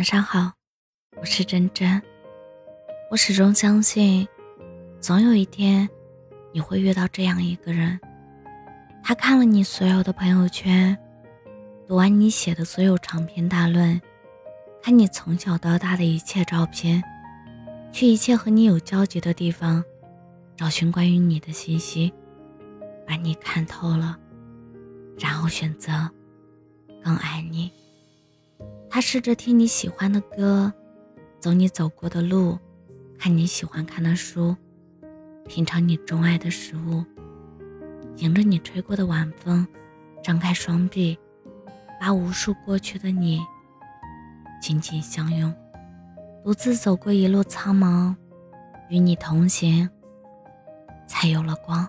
晚上好，我是真真。我始终相信，总有一天你会遇到这样一个人。他看了你所有的朋友圈，读完你写的所有长篇大论，看你从小到大的一切照片，去一切和你有交集的地方，找寻关于你的信息，把你看透了，然后选择更爱你。他试着听你喜欢的歌，走你走过的路，看你喜欢看的书，品尝你钟爱的食物，迎着你吹过的晚风，张开双臂，把无数过去的你紧紧相拥，独自走过一路苍茫，与你同行，才有了光。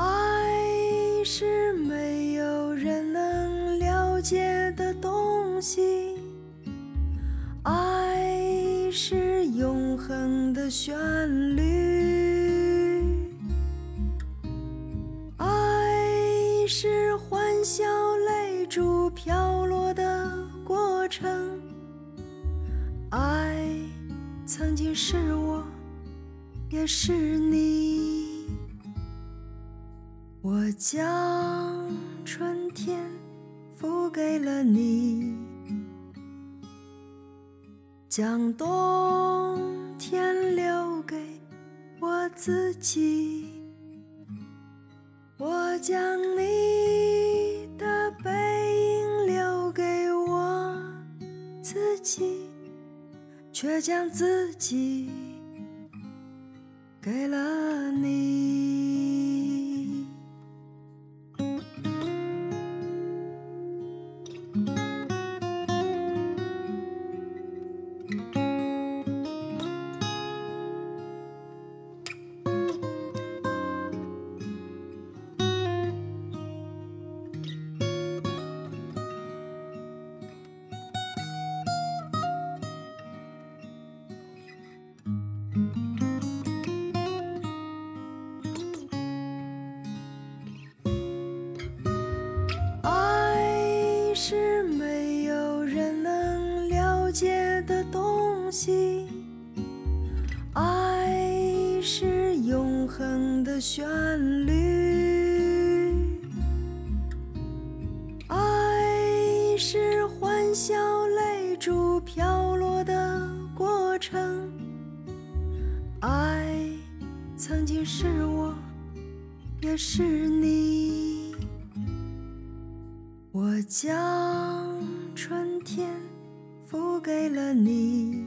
爱是没有人能了解的东西，爱是永恒的旋律，爱是欢笑泪珠飘落的过程，爱曾经是我，也是你。我将春天付给了你，将冬天留给我自己。我将你的背影留给我自己，却将自己给了你。东西，爱是永恒的旋律，爱是欢笑泪珠飘落的过程，爱曾经是我，也是你。我将春天付给了你，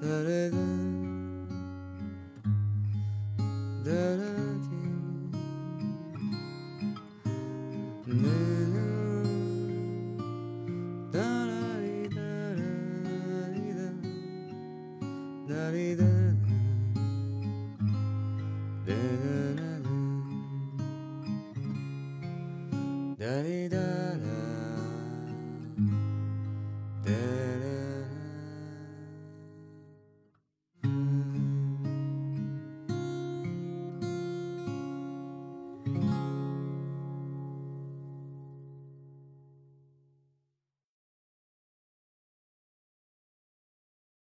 da da da